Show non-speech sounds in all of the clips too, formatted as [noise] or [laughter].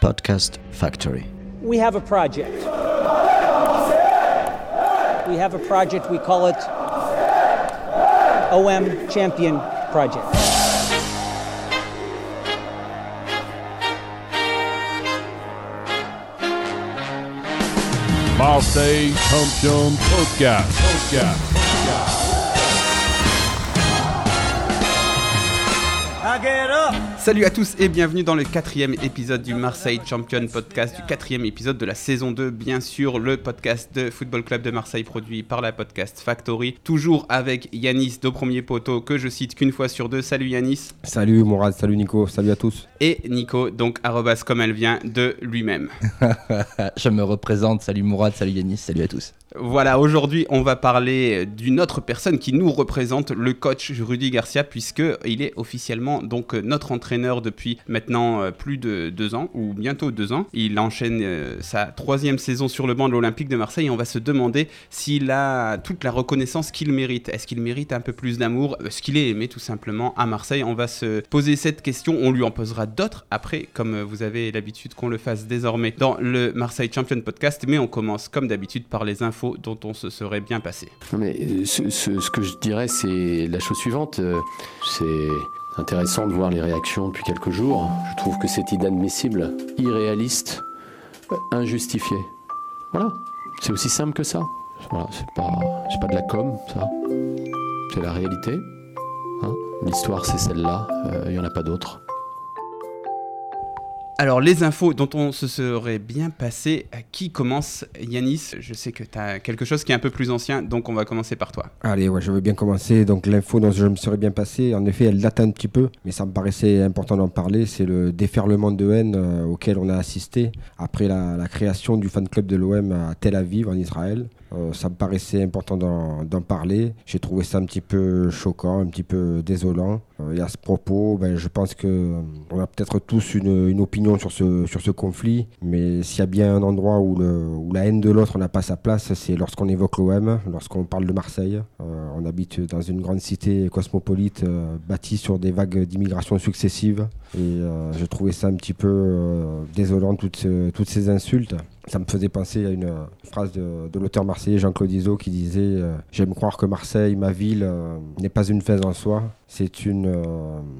Podcast Factory. We have a project. We have a project, we call it OM Champion Project. Marseille Champion Podcast. Podcast. I get up. Salut à tous et bienvenue dans le quatrième épisode du Marseille Champion Podcast, du quatrième épisode de la saison 2, bien sûr, le podcast de Football Club de Marseille produit par la Podcast Factory, toujours avec Yanis de premier poteau que je cite qu'une fois sur deux. Salut Yanis. Salut Mourad, salut Nico, salut à tous. Et Nico, donc arrobas comme elle vient de lui-même. [laughs] Je me représente, salut Mourad, salut Yanis, salut à tous. Voilà, aujourd'hui, on va parler d'une autre personne qui nous représente, le coach Rudy Garcia, puisque il est officiellement donc notre entraîneur depuis maintenant euh, plus de deux ans, ou bientôt deux ans. Il enchaîne euh, sa troisième saison sur le banc de l'Olympique de Marseille. Et on va se demander s'il a toute la reconnaissance qu'il mérite. Est-ce qu'il mérite un peu plus d'amour Est-ce qu'il est aimé tout simplement à Marseille? On va se poser cette question. On lui en posera d'autres après, comme euh, vous avez l'habitude qu'on le fasse désormais dans le Marseille Champion Podcast. Mais on commence comme d'habitude par les infos dont on se serait bien passé. Mais euh, ce, que je dirais, c'est la chose suivante. euh, C'est intéressant de voir les réactions depuis quelques jours. Je trouve que c'est inadmissible, irréaliste, euh, injustifié. Voilà. C'est aussi simple que ça. Voilà, c'est pas, pas de la com, ça. C'est la réalité. hein. L'histoire, c'est celle-là. Euh, Il y en a pas d'autres. Alors, les infos dont on se serait bien passé, à qui commence Yanis? Je sais que tu as quelque chose qui est un peu plus ancien, donc on va commencer par toi. Allez, je veux bien commencer. Donc l'info dont je me serais bien passé, en effet, elle date un petit peu, mais ça me paraissait important d'en parler. C'est le déferlement de haine euh, auquel on a assisté après la, création du fan club de l'OM à Tel Aviv, en Israël. Euh, ça me paraissait important d'en parler. J'ai trouvé ça un petit peu choquant, un petit peu désolant. Euh, et à ce propos, ben, je pense que euh, a peut-être tous une, opinion sur ce, conflit, mais s'il y a bien un endroit où, la haine de l'autre n'a pas sa place, c'est lorsqu'on évoque l'OM, lorsqu'on parle de Marseille. Euh, on habite dans une grande cité cosmopolite bâtie sur des vagues d'immigration successives. Et je trouvais ça un petit peu désolant, toutes ces insultes. Ça me faisait penser à une euh, phrase de, l'auteur marseillais Jean-Claude Izzo qui disait euh, J'aime croire que Marseille, ma ville, euh, n'est pas une fête en soi. C'est une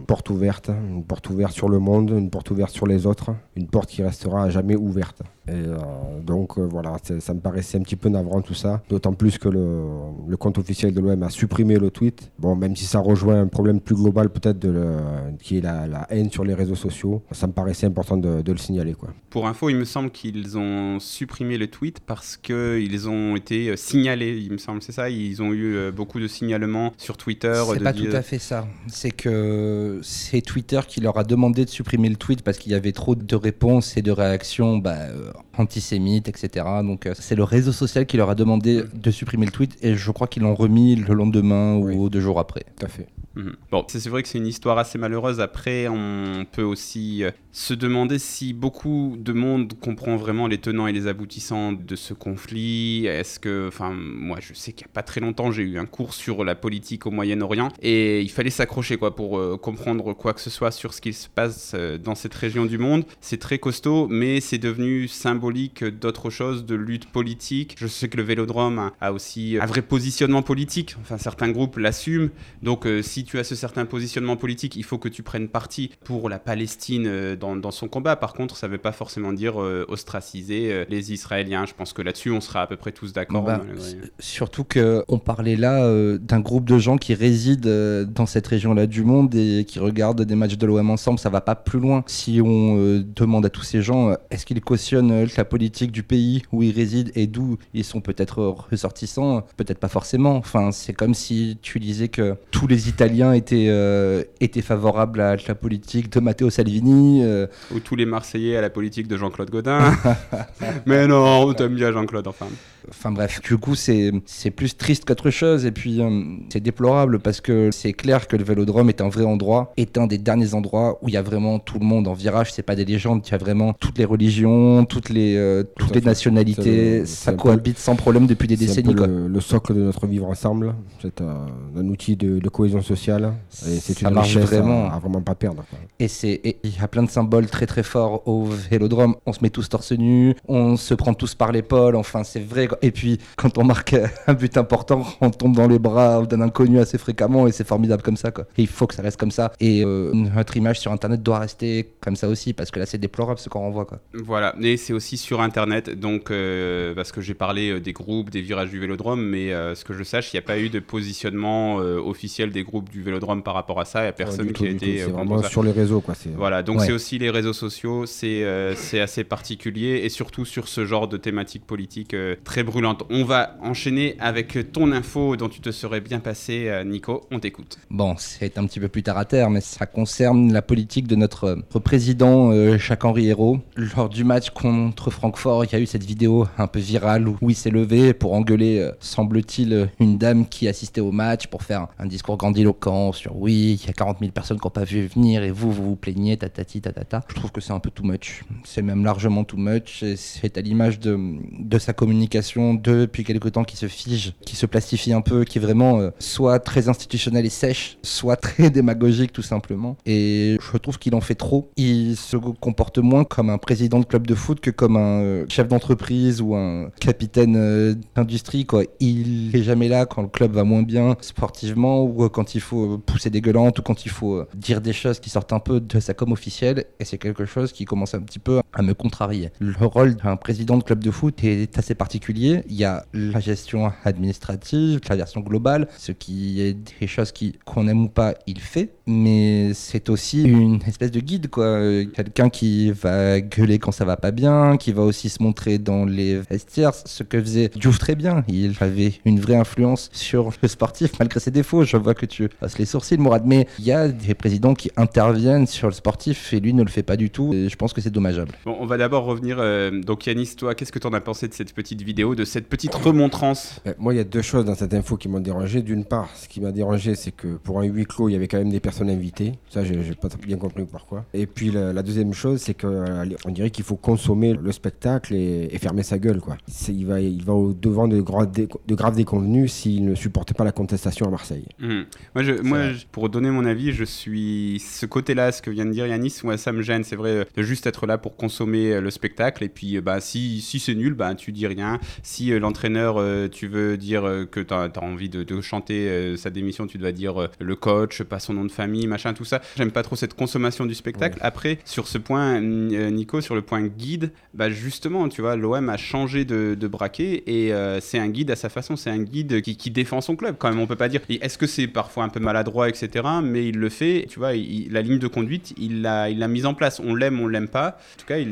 porte ouverte, une porte ouverte sur le monde, une porte ouverte sur les autres, une porte qui restera à jamais ouverte. Et euh, donc euh, voilà, ça me paraissait un petit peu navrant tout ça, d'autant plus que le, le compte officiel de l'OM a supprimé le tweet. Bon, même si ça rejoint un problème plus global peut-être de le- qui est la, la haine sur les réseaux sociaux, ça me paraissait important de, de le signaler. Quoi. Pour info, il me semble qu'ils ont supprimé le tweet parce qu'ils ont été euh, signalés, il me semble, c'est ça? Ils ont eu beaucoup de signalements sur Twitter. C'est pas dire- tout à fait ça. C'est que c'est Twitter qui leur a demandé de supprimer le tweet parce qu'il y avait trop de réponses et de réactions bah, euh, antisémites, etc. Donc euh, c'est le réseau social qui leur a demandé de supprimer le tweet et je crois qu'ils l'ont remis le lendemain Oui. ou deux jours après. Tout à fait. Mhm. Bon, c'est c'est vrai que c'est une histoire assez malheureuse. Après, on peut aussi euh, se demander si beaucoup de monde comprend vraiment les tenants et les aboutissants de ce conflit. Est-ce que, enfin, moi, je sais qu'il n'y a pas très longtemps, j'ai eu un cours sur la politique au Moyen-Orient et il fallait s'accrocher quoi pour euh, comprendre quoi que ce soit sur ce qui se passe euh, dans cette région du monde. C'est très costaud, mais c'est devenu symbolique d'autre chose, de lutte politique. Je sais que le Vélodrome a, aussi un vrai positionnement politique. Enfin, certains groupes l'assument. Donc, euh, si tu as ce certain positionnement politique, il faut que tu prennes parti pour la Palestine euh, dans, dans son combat. Par contre, ça ne veut pas forcément dire euh, ostraciser euh, les Israéliens. Je pense que là-dessus, on sera à peu près tous d'accord. Bah, Surtout qu'on parlait là euh, d'un groupe de gens qui résident dans cette région-là du monde et qui regardent des matchs de l'OM ensemble. Ça va pas plus loin. Si on demande à tous ces gens, est-ce qu'ils cautionnent la politique du pays où ils résident et d'où ils sont peut-être ressortissants? Peut-être pas forcément. Enfin, c'est comme si tu disais que tous les Italiens étaient, étaient favorables à la politique de Matteo Salvini. Euh, Ou tous les Marseillais à la politique de Jean-Claude Godin. [laughs] Mais non, on t'aime bien Jean-Claude, enfin. Enfin bref, du coup c'est c'est plus triste qu'autre chose et puis euh, c'est déplorable parce que c'est clair que le Vélodrome est un vrai endroit, est un des derniers endroits où il y a vraiment tout le monde en virage, c'est pas des légendes, il y a vraiment toutes les religions, toutes les, euh, toutes les nationalités, ça peu- cohabite sans problème depuis des C'est un décennies. quoi. le, le socle de notre vivre ensemble. C'est un, un outil de, de cohésion sociale. Et c'est Ça une marche richesse vraiment. À, à vraiment pas perdre. quoi. Et c'est et il y a plein de symbole très très fort au vélodrome. On se met tous torse nu, on se prend tous par l'épaule, enfin c'est vrai. Et puis quand on marque [laughs] un but important, on tombe dans les bras d'un inconnu assez fréquemment et c'est formidable comme ça. Quoi. Et il faut que ça reste comme ça. Et euh, notre image sur Internet doit rester comme ça aussi parce que là c'est déplorable ce qu'on renvoie. Quoi. Voilà, et c'est aussi sur Internet, donc euh, parce que j'ai parlé euh, des groupes, des virages du vélodrome, mais euh, ce que je sache, il n'y a pas eu de positionnement euh, officiel des groupes du vélodrome par rapport à ça. Il n'y a personne Du qui a été C'est vraiment sur les réseaux, quoi. c'est- Voilà, donc Ouais. c'est aussi les réseaux sociaux, c'est euh, assez particulier et surtout sur ce genre de thématique politique euh, très brûlante. On va enchaîner avec ton info dont tu te serais bien passé, euh, Nico. On t'écoute. Bon, c'est un petit peu plus terre à terre, mais ça concerne la politique de notre, notre président euh, Jacques-Henri Hérault. Lors du match contre Francfort, il y a eu cette vidéo un peu virale où il s'est levé pour engueuler, euh, semble-t-il, une dame qui assistait au match pour faire un discours grandiloquent sur oui, il y a 40 000 personnes qui n'ont pas vu venir et vous, vous vous plaignez, tatati, tatata. Je trouve que c'est un peu too much. C'est même largement too much. C'est à l'image de, de sa communication depuis quelque temps qui se fige, qui se plastifie un peu, qui est vraiment euh, soit très institutionnelle et sèche, soit [laughs] très démagogique tout simplement. Et je trouve qu'il en fait trop. Il se comporte moins comme un président de club de foot que comme un euh, chef d'entreprise ou un capitaine euh, d'industrie. Il est jamais là quand le club va moins bien sportivement ou quand il faut pousser des gueulantes ou quand il faut dire des choses qui sortent un peu de sa com officielle. Et c'est quelque chose qui commence un petit peu à me contrarier. Le rôle d'un président de club de foot est assez particulier. Il y a la gestion administrative, la version globale, ce qui est des choses qu'on aime ou pas, il fait. Mais c'est aussi une espèce de guide, quoi. Quelqu'un qui va gueuler quand ça va pas bien, qui va aussi se montrer dans les vestiaires, ce que faisait Diouf très bien. Il avait une vraie influence sur le sportif, malgré ses défauts. Je vois que tu passes les sourcils, Mourad. Mais il y a des présidents qui interviennent sur le sportif et lui ne le fait pas du tout. Et je pense que c'est dommageable. Bon, on va d'abord revenir. euh, donc, Yanis, toi, qu'est-ce que tu en as pensé de cette petite vidéo, de cette petite remontrance? Euh, Moi, il y a deux choses dans cette info qui m'ont dérangé. D'une part, ce qui m'a dérangé, c'est que pour un huis clos, il y avait quand même des personnes invitées. Ça, j'ai pas bien compris pourquoi. Et puis, la, la deuxième chose, c'est qu'on dirait qu'il faut consommer le spectacle et, et fermer sa gueule. Quoi. Il, va, il va au devant de, gra- dé- de graves déconvenus s'il ne supportait pas la contestation à Marseille. Mhm. Moi, je, moi je- pour donner mon avis, je suis ce côté-là, ce que vient de dire Yanis, ouais, ça me gêne. C'est vrai euh, de juste être là pour consommer euh, le spectacle. Et puis, euh, bah, si, si c'est nul, bah, tu dis rien. Si euh, l'entraîneur, euh, tu veux dire euh, que tu as, envie de, de chanter sa démission, tu dois dire le coach, pas son nom de famille, machin, tout ça. J'aime pas trop cette consommation du spectacle. Après, sur ce point, Nico, sur le point guide, bah, justement, tu vois, l'OM a changé de, de braquet et c'est un guide à sa façon. C'est un guide qui, qui défend son club quand même. On peut pas dire. Est-ce que c'est parfois un peu maladroit, etc. Mais il le fait. Tu vois, il- la ligne de conduite, il l'a, il l'a mise en place. On l'aime, on l'aime pas. En tout cas, il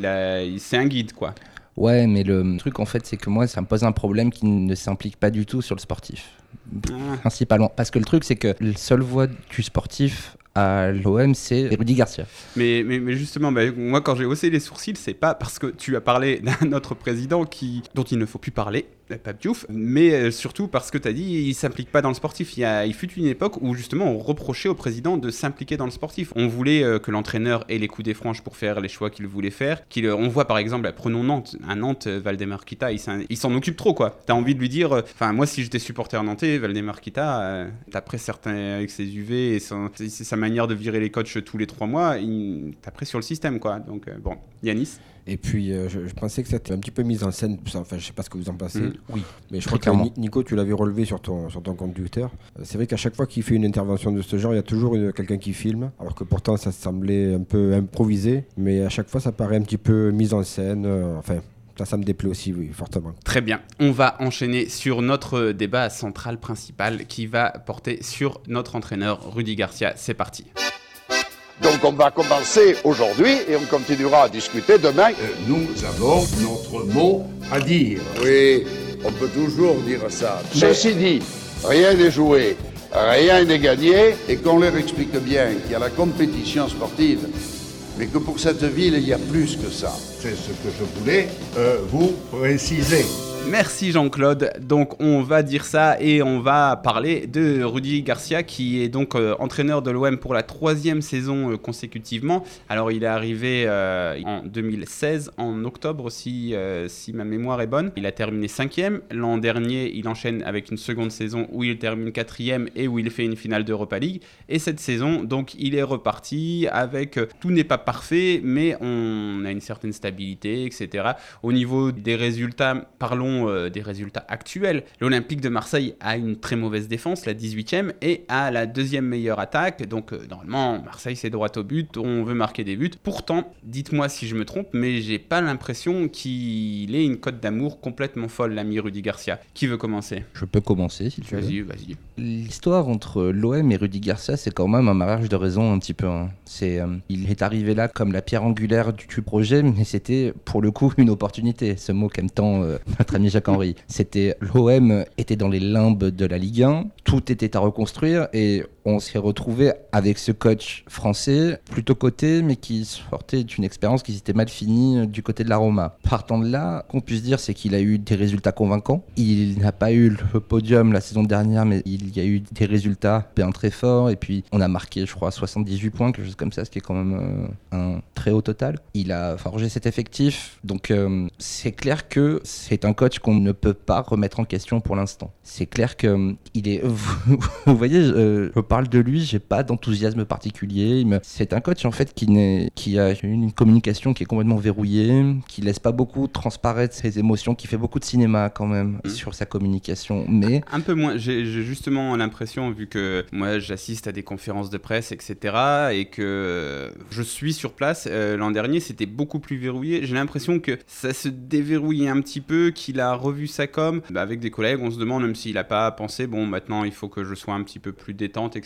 il- c'est un guide, quoi. Ouais, mais le truc en fait, c'est que moi, ça me pose un problème qui ne s'implique pas du tout sur le sportif. Ah. Principalement. Parce que le truc, c'est que la seule voie du sportif à l'OM, c'est Rudy Garcia. Mais, mais, mais justement, bah, moi, quand j'ai haussé les sourcils, c'est pas parce que tu as parlé d'un autre président qui, dont il ne faut plus parler, Pape Diouf, mais euh, surtout parce que tu as dit il s'implique pas dans le sportif. Il, y a, fut une époque où justement on reprochait au président de s'impliquer dans le sportif. On voulait euh, que l'entraîneur ait les coups des franges pour faire les choix qu'il voulait faire. Qu'il, euh, on voit par exemple, prenons Nantes, un Nantes, Valdemar Kita, il s'en, occupe trop quoi. T'as envie de lui dire, enfin moi si j'étais supporter nantais, Valdemar Kita, d'après certains avec ses UV et sa manière de virer les coachs tous les trois mois, il t'as pris sur le système quoi. Donc bon, Yanis? Et puis, euh, je, je pensais que c'était un petit peu mise en scène. Enfin, je sais pas ce que vous en pensez. Mhm. Oui. Mais je crois que clairement. Ni- Nico, tu l'avais relevé sur ton, sur ton compte Twitter. Euh, C'est vrai qu'à chaque fois qu'il fait une intervention de ce genre, il y a toujours quelqu'un qui filme. Alors que pourtant, ça semblait un peu improvisé. Mais à chaque fois, ça paraît un petit peu mise en scène. euh, enfin, ça, ça me déplaît aussi, oui, fortement. Très bien. On va enchaîner sur notre débat central principal qui va porter sur notre entraîneur Rudy Garcia. C'est parti. Donc on va commencer aujourd'hui et on continuera à discuter demain. Euh, Nous avons notre mot à dire. Oui, on peut toujours dire ça. Ceci dit, rien n'est joué, rien n'est gagné. Et qu'on leur explique bien qu'il y a la compétition sportive, mais que pour cette ville, il y a plus que ça. C'est ce que je voulais euh, vous préciser. Merci Jean-Claude. Donc on va dire ça et on va parler de Rudy Garcia qui est donc euh, entraîneur de l'OM pour la troisième saison euh, consécutivement. Alors il est arrivé euh, en 2016 en octobre si, si ma mémoire est bonne. Il a terminé cinquième. L'an dernier il enchaîne avec une seconde saison où il termine quatrième et où il fait une finale d'Europa League. Et cette saison donc il est reparti avec tout n'est pas parfait mais on a une certaine stabilité etc. Au niveau des résultats, parlons euh, des résultats actuels. L'Olympique de Marseille a une très mauvaise défense, la 18e, et a la deuxième meilleure attaque. Donc euh, normalement, Marseille c'est droit au but, on veut marquer des buts. Pourtant, dites-moi si je me trompe, mais j'ai pas l'impression qu'il ait une cote d'amour complètement folle, l'ami Rudy Garcia. Qui veut commencer? Je peux commencer si tu veux. Vas-y, vas-y. L'histoire entre l'OM et Rudy Garcia, c'est quand même un mariage de raison un petit peu. hein. C'est, euh, il est arrivé là comme la pierre angulaire du, du projet, mais c'était pour le coup [laughs] une opportunité. Ce mot qu'aime tant euh, notre ami Jacques-Henri. C'était l'OM était dans les limbes de la Ligue 1, tout était à reconstruire et on s'est retrouvé avec ce coach français plutôt coté, mais qui sortait d'une expérience qui s'était mal finie euh, du côté de la Roma. Partant de là, qu'on puisse dire, c'est qu'il a eu des résultats convaincants. Il n'a pas eu le podium la saison dernière, mais il y a eu des résultats bien très forts. Et puis, on a marqué, je crois, 78 points, quelque chose comme ça, ce qui est quand même euh, un très haut total. Il a forgé cet effectif, donc euh, c'est clair que c'est un coach qu'on ne peut pas remettre en question pour l'instant. C'est clair que euh, il est, [laughs] vous, voyez, je parle de lui, j'ai pas d'enthousiasme particulier. C'est un coach en fait qui, n'est- qui a une communication qui est complètement verrouillée, qui laisse pas beaucoup transparaître ses émotions, qui fait beaucoup de cinéma quand même Mhm. sur sa communication. Mais Un peu moins. J'ai justement l'impression, vu que moi j'assiste à des conférences de presse, etc., et que je suis sur place, euh, l'an dernier c'était beaucoup plus verrouillé. J'ai l'impression que ça se déverrouillait un petit peu, qu'il a revu sa com. Bah, avec des collègues, on se demande même s'il a pas pensé, bon, maintenant il faut que je sois un petit peu plus détente, etc.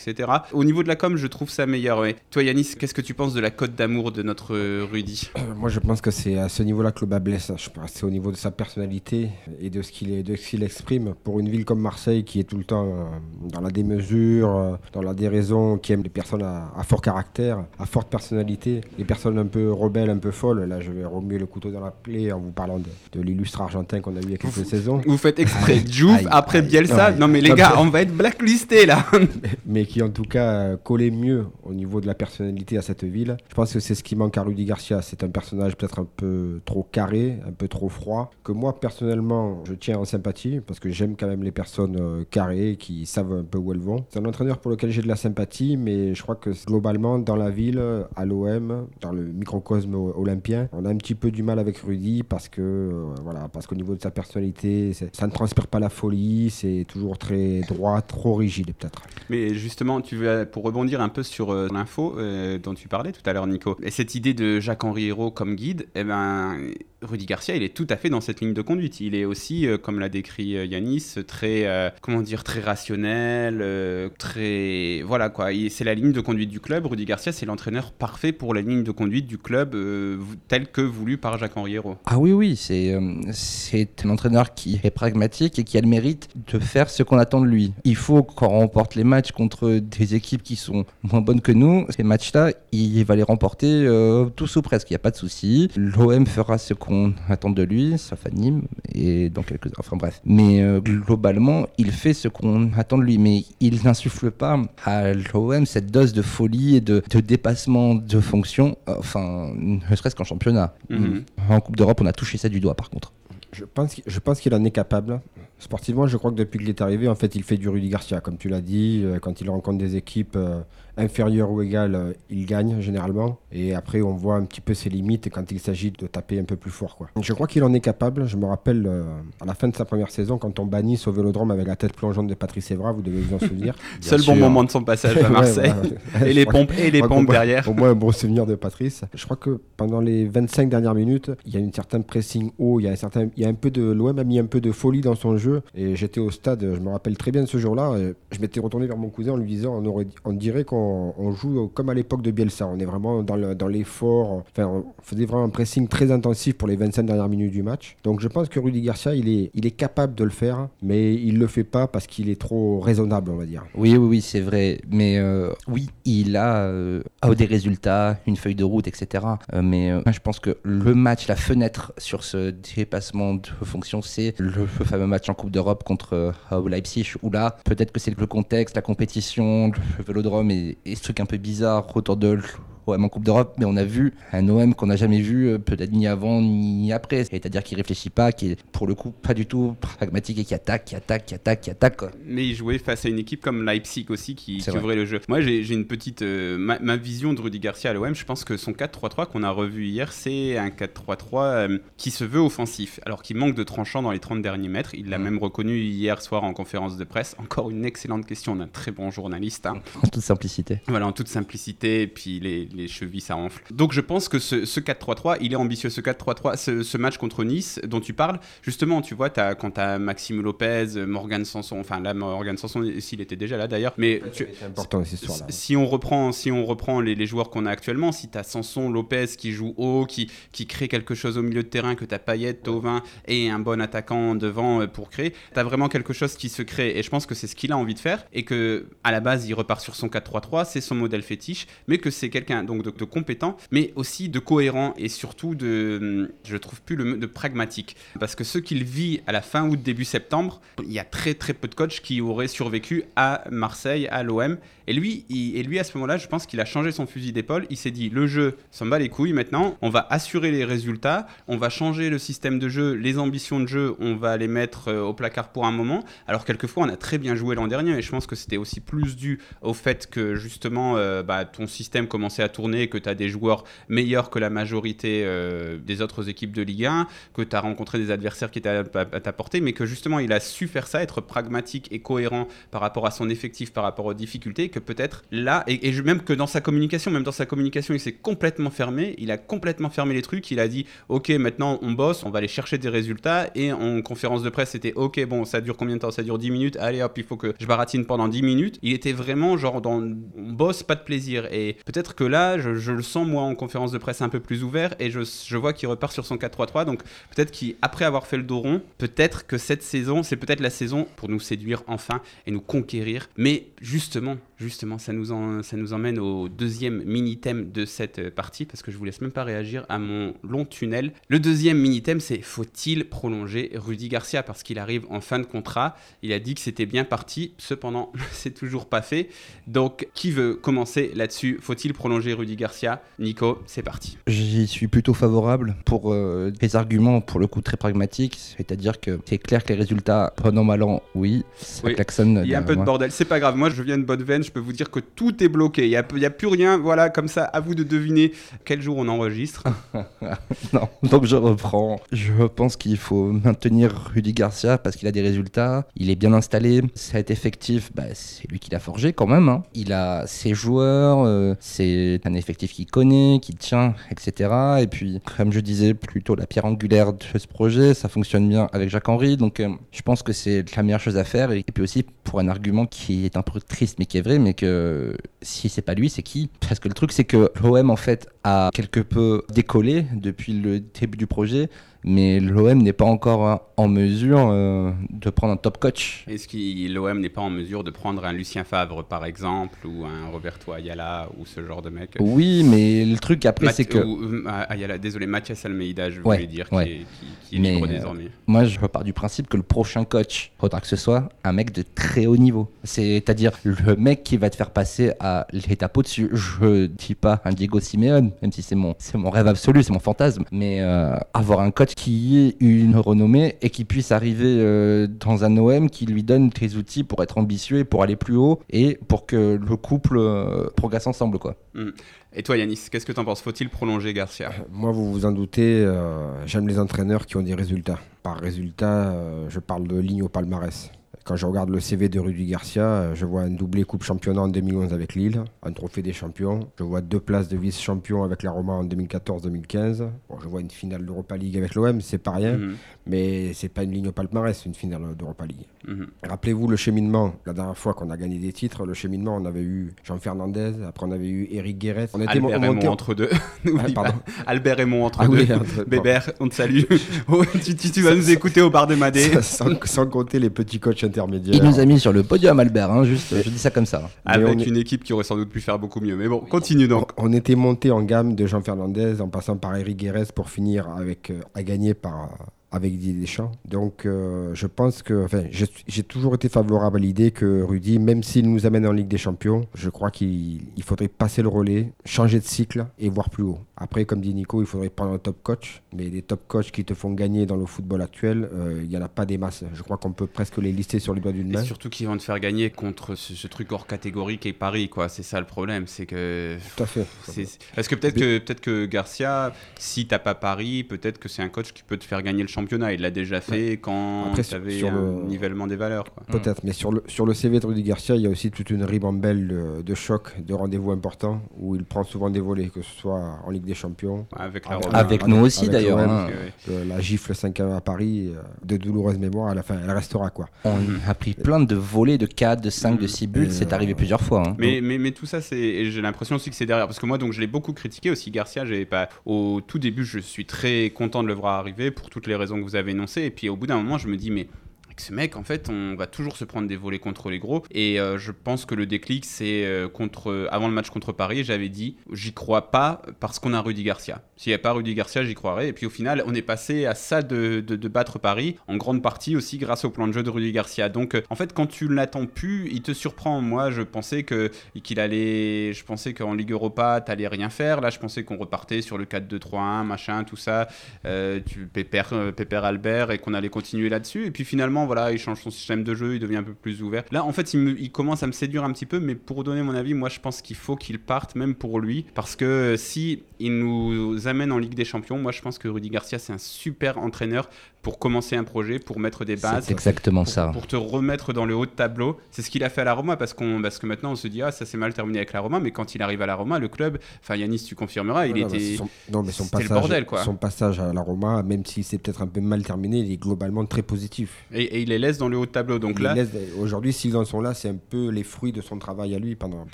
Au niveau de la com, je trouve ça meilleur. ouais. Toi, Yanis, qu'est-ce que tu penses de la cote d'amour de notre euh, Rudy? Euh, Moi, je pense que c'est à ce niveau-là que le bas blesse. Je pense que c'est au niveau de sa personnalité et de ce qu'il de ce qu'il exprime. Pour une ville comme Marseille, qui est tout le temps euh, dans la démesure, dans la déraison, qui aime les personnes à, à fort caractère, à forte personnalité, les personnes un peu rebelles, un peu folles. Là, je vais remuer le couteau dans la plaie en vous parlant de, de l'illustre argentin qu'on a eu il y a quelques saisons. Vous faites exprès. Aïe, après aïe. Bielsa? Non, mais les gars, on va être blacklistés là. [laughs] mais qui en tout cas euh, collait mieux au niveau de la personnalité à cette ville. Je pense que c'est ce qui manque à Rudy Garcia. C'est un personnage peut-être un peu trop carré, un peu trop froid, que moi personnellement je tiens en sympathie parce que j'aime quand même les personnes euh, carrées qui savent un peu où elles vont. C'est un entraîneur pour lequel j'ai de la sympathie, mais je crois que globalement dans la ville, à l'OM, dans le microcosme olympien, on a un petit peu du mal avec Rudy parce que euh, voilà, parce qu'au niveau de sa personnalité, ça ne transpire pas la folie, c'est toujours très droit, trop rigide peut-être. Mais justement, tu veux, pour rebondir un peu sur euh, l'info euh, dont tu parlais tout à l'heure, Nico, et cette idée de Jacques-Henri Hérault comme guide, eh ben, Rudy Garcia, il est tout à fait dans cette ligne de conduite. Il est aussi, euh, comme l'a décrit euh, Yanis, très, euh, comment dire, très rationnel, très, voilà quoi. C'est la ligne de conduite du club. Rudy Garcia, c'est l'entraîneur parfait pour la ligne de conduite du club euh, vou- tel que voulu par Jacques-Henri Hérault. Ah oui, oui, c'est c'est un entraîneur qui est pragmatique et qui a le mérite de faire ce qu'on attend de lui. Il faut qu'on remporte les matchs contre des équipes qui sont moins bonnes que nous. Ces matchs-là, il va les remporter tous ou presque, il n'y a pas de souci. L'OM fera ce qu'on attend de lui, sauf à Nîmes et dans quelques... Enfin bref. Mais euh, globalement, il fait ce qu'on attend de lui. Mais il n'insuffle pas à l'OM cette dose de folie et de, de dépassement de fonction, enfin, ne serait-ce qu'en championnat. Mhm. En Coupe d'Europe, on a touché ça du doigt par contre. Je pense, qu'il- je pense qu'il en est capable. Sportivement, je crois que depuis qu'il est arrivé, en fait, il fait du Rudy Garcia. Comme tu l'as dit, euh, quand il rencontre des équipes euh, inférieures ou égales, euh, il gagne généralement. Et après, on voit un petit peu ses limites quand il s'agit de taper un peu plus fort. Quoi. Je crois qu'il en est capable. Je me rappelle euh, à la fin de sa première saison, quand on bannit au vélodrome avec la tête plongeante de Patrice Evra, vous devez vous en souvenir. [laughs] Seul bon moment de son passage [laughs] à Ouais, Marseille. voilà. [laughs] Et les pompes, et les derrière. Au moins un bon souvenir de Patrice. Je crois que pendant les 25 dernières minutes, il y a une certaine pressing haut, il y a un certain, il y a un peu de, l'OM a mis un peu de folie dans son jeu. Et j'étais au stade, je me rappelle très bien de ce jour-là. et Je m'étais retourné vers mon cousin en lui disant, on, aurait, on dirait qu'on on, joue comme à l'époque de Bielsa. On est vraiment dans le- dans l'effort. Enfin, on faisait vraiment un pressing très intensif pour les 25 dernières minutes du match. Donc je pense que Rudy Garcia, il est, il est capable de le faire, mais il le fait pas parce qu'il est trop raisonnable, on va dire. Oui, oui, oui, c'est vrai. Mais euh, oui, il a euh, des résultats, une feuille de route, etc. Euh, mais je pense que le match, la fenêtre sur ce dépassement de fonction, c'est le fameux match en Coupe d'Europe contre Leipzig, où là, peut-être que c'est le contexte, la compétition, le vélodrome et, et ce truc un peu bizarre de l'OM en Coupe d'Europe, mais on a vu un OM qu'on n'a jamais vu, euh, peut-être ni avant ni après. C'est-à-dire qui réfléchit pas, qui est pour le coup pas du tout pragmatique et qui attaque, qui attaque, qui attaque, qui attaque. quoi. Mais il jouait face à une équipe comme Leipzig aussi qui, qui vrai. ouvrait le jeu. Moi, j'ai une petite. euh, ma, ma vision de Rudy Garcia à l'OM, je pense que son 4-3-3 qu'on a revu hier, c'est un 4-3-3 euh, qui se veut offensif, alors qu'il manque de tranchant dans les 30 derniers mètres. Il l'a Mm. même reconnu hier soir en conférence de presse. Encore une excellente question d'un très bon journaliste. hein. [laughs] En toute simplicité. Voilà, en toute simplicité, et puis les, les chevilles, ça enfle. Donc je pense que ce, ce 4-3-3, il est ambitieux. Ce 4-3-3, ce, ce match contre Nice dont tu parles, justement, tu vois, as, quand tu as Maxime Lopez, Morgan Sanson, enfin là, Morgan Sanson, s'il était déjà là d'ailleurs, mais tu- important si on reprend, si on reprend les, les joueurs qu'on a actuellement, si tu as Sanson, Lopez qui joue haut, qui, qui crée quelque chose au milieu de terrain, que tu as Payet, Tovin et un bon attaquant devant euh, pour créer, tu as vraiment quelque chose qui se crée. Et je pense que c'est ce qu'il a envie de faire et que à la base, il repart sur son 4-3-3, c'est son modèle fétiche, mais que c'est quelqu'un donc de, compétent, mais aussi de cohérent et surtout de, je trouve plus le de pragmatique. Parce que ce qu'il vit à la fin août, début septembre, il y a très très peu de coachs qui auraient survécu à Marseille, à l'OM. Et lui, et lui, à ce moment-là, je pense qu'il a changé son fusil d'épaule. Il s'est dit, le jeu s'en bat les couilles maintenant. On va assurer les résultats. On va changer le système de jeu, les ambitions de jeu. On va les mettre euh, au placard pour un moment. Alors quelquefois, on a très bien joué l'an dernier. Et je pense que c'était aussi plus dû au fait que justement, euh, bah, ton système commençait à tourner, que tu as des joueurs meilleurs que la majorité euh, des autres équipes de Ligue 1, que tu as rencontré des adversaires qui étaient à, ta portée, mais que justement, il a su faire ça, être pragmatique et cohérent par rapport à son effectif, par rapport aux difficultés, que peut-être là, et, même que dans sa communication, même dans sa communication, il s'est complètement fermé, il a complètement fermé les trucs, il a dit, ok, maintenant on bosse, on va aller chercher des résultats, et en conférence de presse, c'était, ok, bon, ça dure combien de temps? Ça dure 10 minutes, allez hop, il faut que je baratine pendant 10 minutes. Il était vraiment genre on bosse, pas de plaisir, et peut-être que là, je, le sens moi en conférence de presse un peu plus ouvert, et je, je vois qu'il repart sur son 4-3-3, donc peut-être qu'après avoir fait le dos rond, peut-être que cette saison, c'est peut-être la saison pour nous séduire enfin et nous conquérir. Mais justement, justement, ça nous, en- ça nous emmène au deuxième mini-thème de cette euh, partie, parce que je vous laisse même pas réagir à mon long tunnel. Le deuxième mini-thème, c'est faut-il prolonger Rudy Garcia? Parce qu'il arrive en fin de contrat. Il a dit que c'était bien parti, cependant, [laughs] c'est toujours pas fait. Donc, qui veut commencer là-dessus? Faut-il prolonger Rudy Garcia? Nico, c'est parti. J'y suis plutôt favorable pour euh, des arguments pour le coup très pragmatiques, c'est-à-dire que c'est clair que les résultats, pendant mal an, oui, ça Oui. klaxonne. Il y a un peu de bordel, c'est pas grave. Moi, je viens de bonne veine, je peux vous dire que tout est bloqué. Il n'y a, a plus rien. Voilà, comme ça, à vous de deviner quel jour on enregistre. [laughs] non, donc je reprends. Je pense qu'il faut maintenir Rudy Garcia parce qu'il a des résultats, il est bien installé, cet effectif, bah, c'est lui qui l'a forgé quand même. hein. Il a ses joueurs, euh, c'est un effectif qu'il connaît, qui tient, etc. Et puis, comme je disais, plutôt la pierre angulaire de ce projet, ça fonctionne bien avec Jacques-Henri, donc euh, je pense que c'est la meilleure chose à faire. Et puis aussi pour un argument qui est un peu triste mais qui est vrai, mais que si c'est pas lui, c'est qui? Parce que le truc, c'est que l'OM en fait a quelque peu décollé depuis le début du projet, mais l'OM n'est pas encore euh, en mesure euh, de prendre un top coach. Est-ce que l'OM n'est pas en mesure de prendre un Lucien Favre, par exemple, ou un Roberto Ayala, ou ce genre de mec? Oui, mais le truc après, Math- c'est que ou, euh, Ayala, désolé, Mathias Almeida, je voulais dire, ouais. qui est, qui- qui est Mais, libre euh, désormais. Moi, je repars du principe que le prochain coach, faudra que ce soit un mec de très haut niveau. C'est-à-dire le mec qui va te faire passer à l'étape au-dessus. Je dis pas un Diego Simeone, même si c'est mon, c'est mon rêve absolu, c'est mon fantasme. Mais euh, avoir un coach qui ait une renommée et qui puisse arriver euh, dans un OM qui lui donne des outils pour être ambitieux et pour aller plus haut et pour que le couple euh, progresse ensemble, quoi. Hmm. Et toi, Yanis, qu'est-ce que t'en penses? Faut-il prolonger Garcia? Moi, vous vous en doutez, euh, j'aime les entraîneurs qui ont des résultats. Par résultat, euh, je parle de ligne au palmarès. Quand je regarde le CV de Rudy Garcia, euh, je vois un doublé Coupe Championnat en 2011 avec Lille, un trophée des champions. Je vois deux places de vice-champion avec la Roma en 2014-2015. Bon, je vois une finale d'Europa League avec l'OM, c'est pas rien, Mhm. mais c'est pas une ligne au palmarès, une finale d'Europa League. Mhm. Rappelez-vous le cheminement, la dernière fois qu'on a gagné des titres, le cheminement, on avait eu Jean Fernandez, après on avait eu Eric Guéret. On était Albert monté Raymond en- entre deux. [laughs] Ah. Albert Raymond entre Ah deux. oui, entre- Bébert, on te salue. [laughs] Oh, tu, tu- tu vas nous écouter au bar des Madés. sans, sans compter les petits coachs intermédiaires. Il nous a mis sur le podium, Albert, hein, juste, je dis ça comme ça. Avec est- une équipe qui aurait sans doute pu faire beaucoup mieux. Mais bon, continue donc. On était monté en gamme de Jean Fernandez en passant par Eric Guérez pour finir avec, euh, à gagner par, avec Didier Deschamps. Donc euh, je pense que enfin, j'ai toujours été favorable à l'idée que Rudy, même s'il nous amène en Ligue des Champions, je crois qu'il il faudrait passer le relais, changer de cycle et voir plus haut. Après, comme dit Nico, il faudrait prendre un top coach, mais les top coachs qui te font gagner dans le football actuel, euh, il n'y en a pas des masses. Je crois qu'on peut presque les lister sur les doigts d'une Et main. surtout qu'ils vont te faire gagner contre ce, ce truc hors catégorie qui est Paris, quoi. C'est ça le problème, c'est que. Tout à fait. [laughs] Parce que peut-être que peut-être que Garcia, si t'as pas Paris, peut-être que c'est un coach qui peut te faire gagner le championnat. Il l'a déjà fait quand Après, tu sur- avais sur un le- nivellement des valeurs. Peut-être, mais sur le, sur le CV de Rudy Garcia, il y a aussi toute une ribambelle de, de chocs, de rendez-vous importants, où il prend souvent des volets, que ce soit en Ligue des Champions. Avec la avec-. Avec nous aussi, d'ailleurs, hein. euh, la gifle 5-1 à Paris, euh, de douloureuse mémoire, à la fin, elle restera quoi. On a pris plein de volets de 4, de 5, de 6 buts, Et, c'est euh, arrivé plusieurs fois. hein. Mais, mais, mais tout ça, j'ai l'impression aussi que c'est derrière. Parce que moi, donc, je l'ai beaucoup critiqué aussi, Garcia. Pas, au tout début, je suis très content de le voir arriver pour toutes les raisons que vous avez énoncées. Et puis au bout d'un moment, je me dis, mais avec ce mec, en fait, on va toujours se prendre des volets contre les gros. Et euh, je pense que le déclic, c'est euh, contre, avant le match contre Paris, j'avais dit, j'y crois pas parce qu'on a Rudy Garcia. S'il n'y a pas Rudy Garcia, j'y croirais. Et puis au final, on est passé à ça de, de, battre Paris, en grande partie aussi grâce au plan de jeu de Rudy Garcia. Donc euh, en fait, quand tu l'attends plus, il te surprend. Moi, je pensais que qu'il allait, je pensais qu'en Ligue Europa, t'allais rien faire. Là, je pensais qu'on repartait sur le 4-2-3-1, machin, tout ça. Euh, tu pépère, euh, pépère Albert et qu'on allait continuer là-dessus. Et puis finalement, voilà, il change son système de jeu, il devient un peu plus ouvert. Là, en fait, il, il commence à me séduire un petit peu, mais pour donner mon avis, moi, je pense qu'il faut qu'il parte, même pour lui, parce que si il nous amène en Ligue des Champions, moi, je pense que Rudy Garcia, c'est un super entraîneur pour commencer un projet, pour mettre des bases. C'est exactement pour, ça. Pour te remettre dans le haut de tableau. C'est ce qu'il a fait à la Roma, parce, qu'on, parce que maintenant on se dit, ah, ça s'est mal terminé avec la Roma, mais quand il arrive à la Roma, le club, enfin Yanis, tu confirmeras, il Voilà, bah, était. son- non, mais son c'était le passage, bordel, quoi. son passage à la Roma, même si c'est peut-être un peu mal terminé, il est globalement très positif. Et, et il les laisse dans le haut de tableau. Donc Il là, Aujourd'hui, s'ils en sont là, c'est un peu les fruits de son travail à lui pendant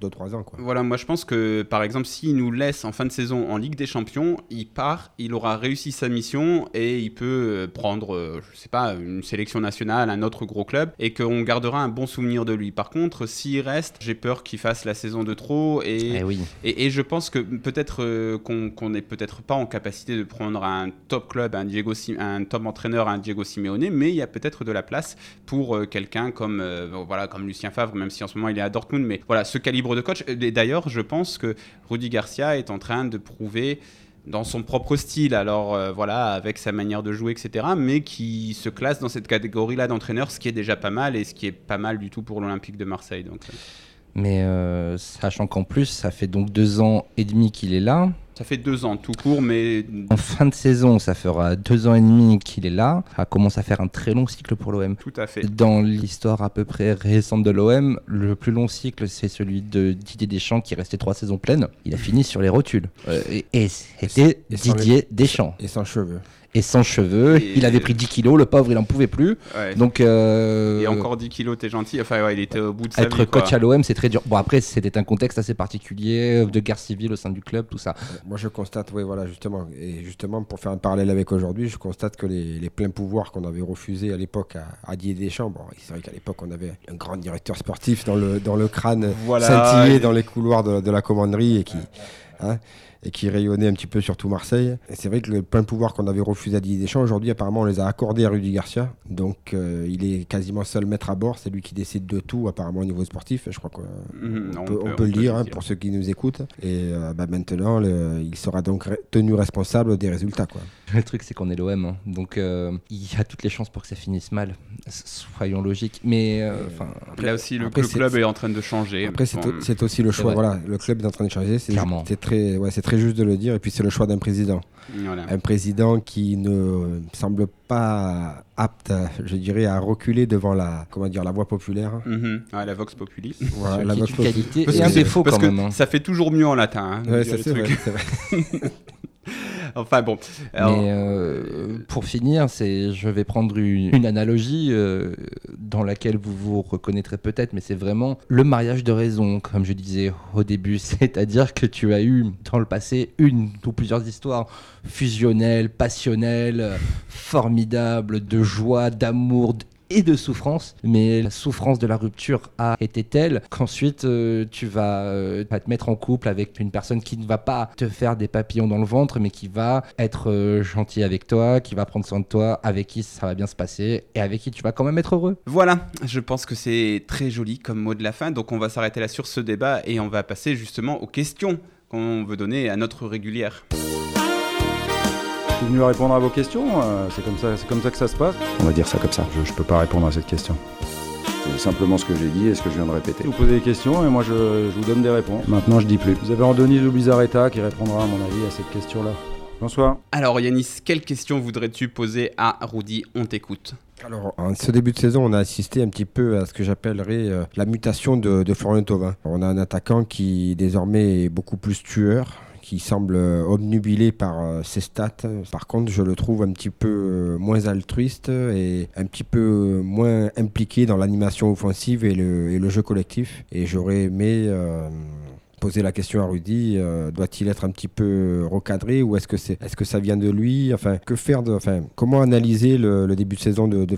2-3 ans. Quoi. Voilà, moi je pense que par exemple, s'il nous laisse en fin de saison en Ligue des Champions, il part, il aura réussi sa mission et il peut euh, prendre, euh, je sais pas, une sélection nationale, un autre gros club et qu'on gardera un bon souvenir de lui. Par contre, s'il reste, j'ai peur qu'il fasse la saison de trop et, Eh oui. et, et je pense que peut-être euh, qu'on qu'on n'est peut-être pas en capacité de prendre un top club, un, Diego, un top entraîneur, un Diego Simeone, mais il y a peut-être de la place pour quelqu'un comme, euh, voilà, comme Lucien Favre, même si en ce moment il est à Dortmund, mais voilà, ce calibre de coach. Et d'ailleurs, je pense que Rudy Garcia est en train de prouver dans son propre style, alors euh, voilà, avec sa manière de jouer, etc., mais qui se classe dans cette catégorie-là d'entraîneur, ce qui est déjà pas mal et ce qui est pas mal du tout pour l'Olympique de Marseille. Donc, Mais euh, sachant qu'en plus, ça fait donc deux ans et demi qu'il est là. Ça fait deux ans tout court, mais En fin de saison, ça fera deux ans et demi qu'il est là. Ça commence à faire un très long cycle pour l'OM. tout à fait. Dans l'histoire à peu près récente de l'OM, le plus long cycle, c'est celui de Didier Deschamps qui restait trois saisons pleines. Il a fini sur les rotules. Euh, et et c'était Didier Deschamps. Et sans cheveux. Et sans cheveux, Et- il avait pris 10 kilos, le pauvre, il en pouvait plus. Ouais. Donc, euh, Et encore 10 kilos, t'es gentil. Enfin, ouais, il était au bout de sa être vie, coach à l'OM, c'est très dur. Bon, après, c'était un contexte assez particulier, de guerre civile au sein du club, tout ça. Moi, je constate, oui, voilà, justement, et justement, pour faire un parallèle avec aujourd'hui, je constate que les, les pleins pouvoirs qu'on avait refusés à l'époque à, à Didier Deschamps, bon, c'est vrai qu'à l'époque, on avait un grand directeur sportif dans le, dans le crâne, Voilà. scintillé Et- dans les couloirs de, de la commanderie et qui, hein, et qui rayonnait un petit peu sur tout Marseille. Et c'est vrai que le plein pouvoir qu'on avait refusé à Didier Deschamps, aujourd'hui, apparemment, on les a accordés à Rudy Garcia. Donc, euh, il est quasiment seul maître à bord. C'est lui qui décide de tout, apparemment, au niveau sportif. Je crois qu'on Mhm, on peut, on peut le dire hein, pour ceux qui nous écoutent. Et euh, bah, maintenant, le- il sera donc tenu responsable des résultats. Quoi. [laughs] Le truc, c'est qu'on est l'OM, hein. donc euh, il y a toutes les chances pour que ça finisse mal. Soyons logiques. Mais euh, Là aussi, le, Après, le c'est- club est en train de changer. Après, c'est, Bon, aussi le choix. Voilà, le club est en train de changer. C'est, très, ouais, c'est très juste de le dire. Et puis, c'est le choix d'un président. voilà. Un président qui ne semble pas apte, je dirais, à reculer devant la, comment dire, la voix populaire. Ouais, la Vox Populi. [laughs] Voilà, la une populi- qualité Parce et que un défaut parce quand que même. hein. Ça fait toujours mieux en latin. hein, Ouais, c'est vrai. [laughs] enfin bon. Euh, pour finir, c'est, je vais prendre une, une analogie euh, dans laquelle vous vous reconnaîtrez peut-être, mais c'est vraiment le mariage de raison, comme je disais au début. [laughs] C'est-à-dire que tu as eu dans le passé une ou plusieurs histoires fusionnelles, passionnelles, euh, formidables, de joie, d'amour, et de souffrance, mais la souffrance de la rupture a été telle qu'ensuite euh, tu vas, euh, te mettre en couple avec une personne qui ne va pas te faire des papillons dans le ventre, mais qui va être euh, gentil avec toi, qui va prendre soin de toi, avec qui ça va bien se passer et avec qui tu vas quand même être heureux. Voilà, je pense que c'est très joli comme mot de la fin, donc on va s'arrêter là sur ce débat et on va passer justement aux questions qu'on veut donner à notre régulière. Je suis venu répondre à vos questions, euh, c'est comme, ça- c'est comme ça que ça se passe. On va dire ça comme ça. Je ne peux pas répondre à cette question. C'est simplement ce que j'ai dit et ce que je viens de répéter. Vous posez des questions et moi je, je vous donne des réponses. Maintenant je dis plus. Vous avez Andoni Lubizarreta qui répondra à mon avis à cette question-là. Bonsoir. Alors Yanis, quelle question voudrais-tu poser à Rudy On t'écoute. Alors, en ce début de saison, on a assisté un petit peu à ce que j'appellerais euh, la mutation de, de Florian Thauvin. On a un attaquant qui désormais est beaucoup plus tueur, qui semble euh, obnubilé par euh, ses stats. Par contre, je le trouve un petit peu euh, moins altruiste et un petit peu moins impliqué dans l'animation offensive et le, jeu collectif. Et j'aurais aimé poser la question à Rudy doit-il être un petit peu recadré ou est-ce que ça vient de lui? Enfin, que faire enfin comment analyser le, début de saison de, de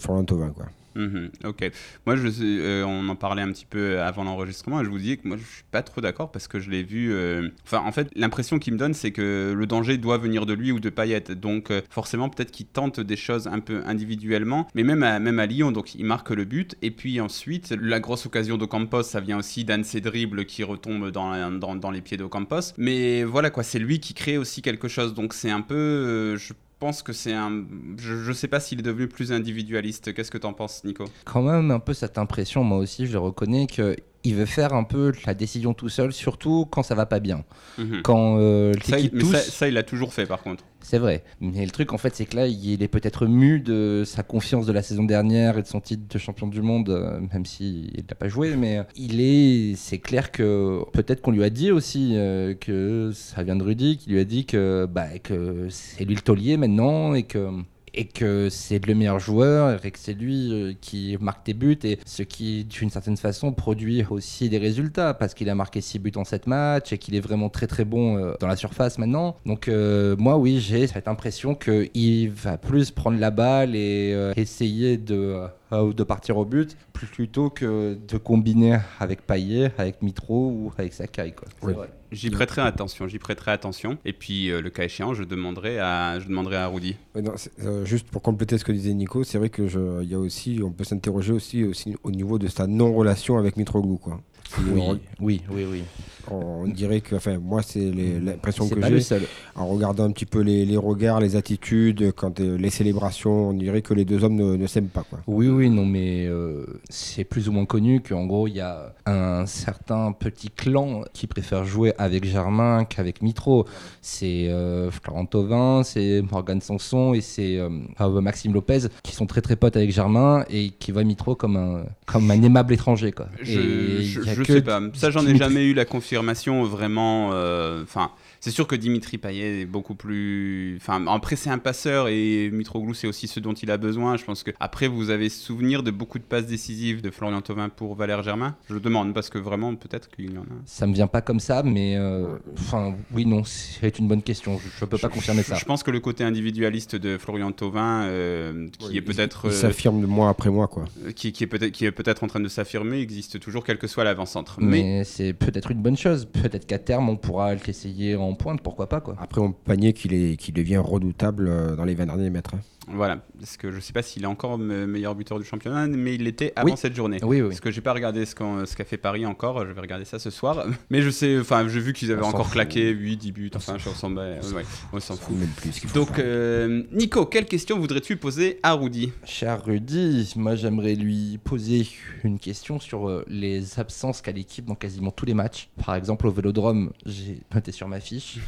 Mhm, ok. Moi, je, euh, on en parlait un petit peu avant l'enregistrement et je vous disais que moi, je suis pas trop d'accord parce que je l'ai vu. euh, Enfin, en fait, l'impression qu'il me donne, c'est que le danger doit venir de lui ou de Payet. Donc, euh, forcément, peut-être qu'il tente des choses un peu individuellement, mais même à, même à Lyon, donc il marque le but. Et puis ensuite, la grosse occasion d'Ocampos, ça vient aussi ses dribbles qui retombe dans, les pieds d'Ocampos. Mais voilà, quoi, c'est lui qui crée aussi quelque chose. Donc, c'est un peu. euh, je pense que c'est un. Je, je sais pas s'il est devenu plus individualiste. Qu'est-ce que t'en penses, Nico? Quand même un peu cette impression, moi aussi je le reconnais, que il veut faire un peu la décision tout seul, surtout quand ça va pas bien. Mhm. Quand euh, Ça, il, mais ça, ça, il l'a toujours fait par contre. C'est vrai. Mais le truc, en fait, c'est que là, il est peut-être mu de sa confiance de la saison dernière et de son titre de champion du monde, euh, même s'il n'a pas joué. Mais il est. C'est clair que peut-être qu'on lui a dit aussi euh, que ça vient de Rudy, qui lui a dit que, bah, que c'est lui le taulier maintenant et que. Et que c'est le meilleur joueur et que c'est lui euh, qui marque des buts et ce qui, d'une certaine façon, produit aussi des résultats parce qu'il a marqué 6 buts en 7 matchs et qu'il est vraiment très très bon euh, dans la surface maintenant. Donc, euh, moi, oui, j'ai cette impression qu'il va plus prendre la balle et euh, essayer de, euh, de partir au but plutôt que de combiner avec Payet, avec Mitro ou avec Sakai. Quoi. C'est Oui. vrai. J'y prêterai attention, j'y prêterai attention. Et puis, euh, le cas échéant, je demanderai à, je demanderai à Rudy. Ouais, non, c'est- euh, juste pour compléter ce que disait Nico, c'est vrai que je, il y a aussi, on peut s'interroger aussi, aussi au niveau de sa non-relation avec Mitroglou, quoi. Si Oui, on, oui, oui, oui. on dirait que, enfin, moi, c'est les- l'impression que j'ai en regardant un petit peu les, les regards, les attitudes, quand euh, les célébrations, on dirait que les deux hommes ne, ne s'aiment pas, quoi. Oui, oui, non, mais euh, c'est plus ou moins connu qu'en gros, il y a un certain petit clan qui préfère jouer avec Germain qu'avec Mitro. C'est euh, Florent Thauvin, c'est Morgan Sanson et c'est Maxime Lopez qui sont très très potes avec Germain et qui voient Mitro comme un, comme un aimable étranger. Quoi. Je, Et je, il y a je que sais pas. Ça, j'en ai jamais eu la confirmation vraiment. euh, Enfin, c'est sûr que Dimitri Payet est beaucoup plus. Enfin, après, c'est un passeur et Mitroglou, c'est aussi ce dont il a besoin. Je pense que après, vous avez souvenir de beaucoup de passes décisives de Florian Thauvin pour Valère Germain. Je le demande parce que vraiment, peut-être qu'il y en a. Ça me vient pas comme ça, mais euh, enfin, oui, non, c'est une bonne question. Je, je peux pas confirmer ça. Je pense que le côté individualiste de Florian Thauvin, euh, qui Oui, est peut-être. Il euh, s'affirme mois après mois, quoi. qui, qui est peut-être qui est peut-être en train de s'affirmer existe toujours quel que soit l'avant-centre. Mais, Mais c'est peut-être une bonne chose. Peut-être qu'à terme, on pourra l'essayer en pointe, pourquoi pas quoi. Après, on panier qu'il qu'il devient redoutable euh, dans les 20 derniers mètres. hein. Voilà, parce que je sais pas s'il est encore me- meilleur buteur du championnat, mais il l'était avant Oui. cette journée. Oui, oui. Parce que j'ai pas regardé ce qu'a fait Paris encore, je vais regarder ça ce soir. [laughs] Mais je sais, enfin j'ai vu qu'ils avaient On encore claqué 8, 10 buts, enfin je s'en ouais, on s'en fout. Même plus. Donc euh, Nico, quelle question voudrais-tu poser à Rudy? Cher Rudy, moi j'aimerais lui poser une question sur euh, les absences qu'a l'équipe dans quasiment tous les matchs. Par exemple, au Vélodrome, j'ai noté sur ma fiche,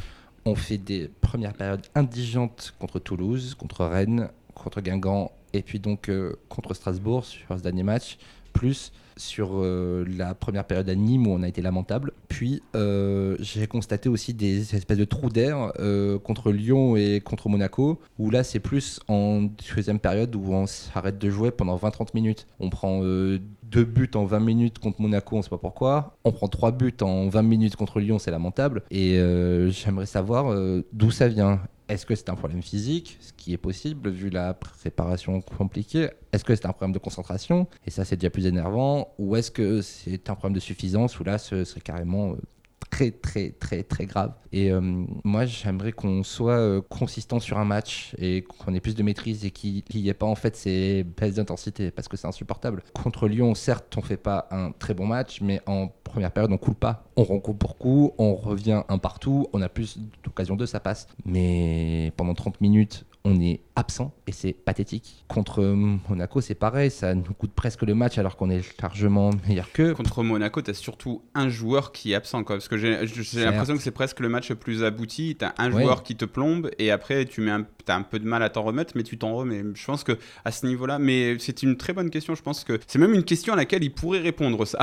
on fait des premières périodes indigentes contre Toulouse, contre Rennes, contre Guingamp et puis donc euh, contre Strasbourg sur ce dernier match. Plus sur euh, la première période à Nîmes où on a été lamentable. Puis euh, j'ai constaté aussi des espèces de trous d'air euh, contre Lyon et contre Monaco, où là c'est plus en deuxième période où on s'arrête de jouer pendant 20-30 minutes. On prend deux buts en 20 minutes contre Monaco, on sait pas pourquoi. On prend trois buts en 20 minutes contre Lyon, c'est lamentable. Et j'aimerais savoir d'où ça vient. Est-ce que c'est un problème physique, ce qui est possible vu la préparation compliquée Est-ce que c'est un problème de concentration Et ça, c'est déjà plus énervant. Ou est-ce que c'est un problème de suffisance Ou là, ce serait carrément euh, très très très très grave. Et euh, moi j'aimerais qu'on soit euh, consistant sur un match et qu'on ait plus de maîtrise et qu'il n'y ait pas en fait ces baisses d'intensité parce que c'est insupportable. Contre Lyon, certes on fait pas un très bon match, mais en première période on coule pas. On rend coup pour coup, on revient un partout, on a plus d'occasion de ça passe. Mais pendant 30 minutes on est absent et c'est pathétique. Contre Monaco, c'est pareil, ça nous coûte presque le match alors qu'on est largement meilleur qu'eux. Contre Monaco, tu as surtout un joueur qui est absent, quoi, parce que j'ai l'impression que c'est presque le match le plus abouti. Tu as un joueur qui te plombe et après tu mets un, as un peu de mal à t'en remettre, mais tu t'en remets. Je pense que à ce niveau-là, mais c'est une très bonne question. Je pense que c'est même une question à laquelle il pourrait répondre ça.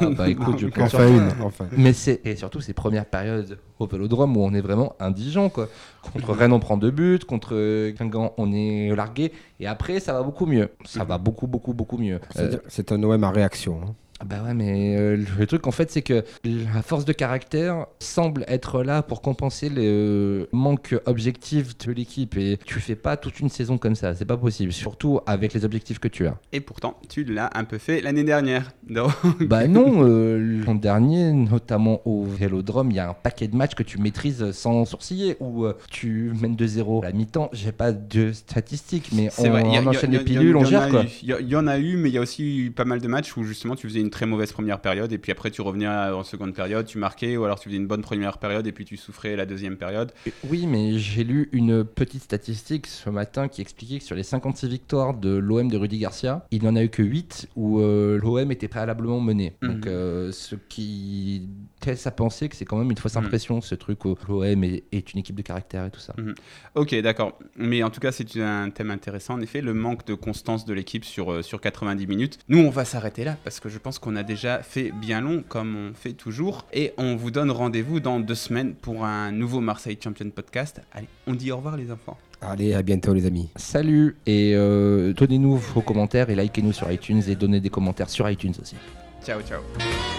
Ah bah [laughs] écoute, je pense enfin une, enfin. Mais c'est et surtout ces premières périodes au Vélodrome où on est vraiment indigent quoi. Contre Rennes on prend deux buts, contre Guingamp on est largué et après ça va beaucoup mieux. Ça va beaucoup beaucoup beaucoup mieux. C'est un OM à réaction. Hein. Bah ouais, mais euh, le truc en fait, c'est que la force de caractère semble être là pour compenser le manque objectif de l'équipe. Et tu fais pas toute une saison comme ça, c'est pas possible, surtout avec les objectifs que tu as. Et pourtant, tu l'as un peu fait l'année dernière. [laughs] Bah non, euh, l'an dernier, notamment au Vélodrome, il y a un paquet de matchs que tu maîtrises sans sourciller, où euh, tu mènes de 0 à la mi-temps. J'ai pas de statistiques, mais on, vrai. on enchaîne les pilules, on gère quoi. Il y, en a eu, mais il y a aussi eu pas mal de matchs où justement tu faisais une très mauvaise première période et puis après tu revenais en seconde période, tu marquais ou alors tu faisais une bonne première période et puis tu souffrais la deuxième période. Oui, mais j'ai lu une petite statistique ce matin qui expliquait que sur les 56 victoires de l'OM de Rudy Garcia, il n'y en a eu que 8 où euh, l'OM était préalablement mené. Mhm. Donc euh, ce qui laisse à penser que c'est quand même une fausse Mhm. impression ce truc où l'OM est, est une équipe de caractère et tout ça. Mhm. Ok, d'accord. Mais en tout cas, c'est un thème intéressant. En effet, le manque de constance de l'équipe sur, euh, sur 90 minutes. Nous, on va s'arrêter là parce que je pense qu'on a déjà fait bien long, comme on fait toujours. Et on vous donne rendez-vous dans deux semaines pour un nouveau Marseille Champion podcast. Allez, on dit au revoir, les enfants. Allez, à bientôt les amis. Salut et euh, donnez-nous vos commentaires et likez-nous sur iTunes et donnez des commentaires sur iTunes aussi. Ciao, ciao.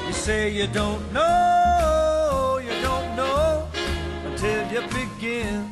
You say you don't know, you don't know until you begin.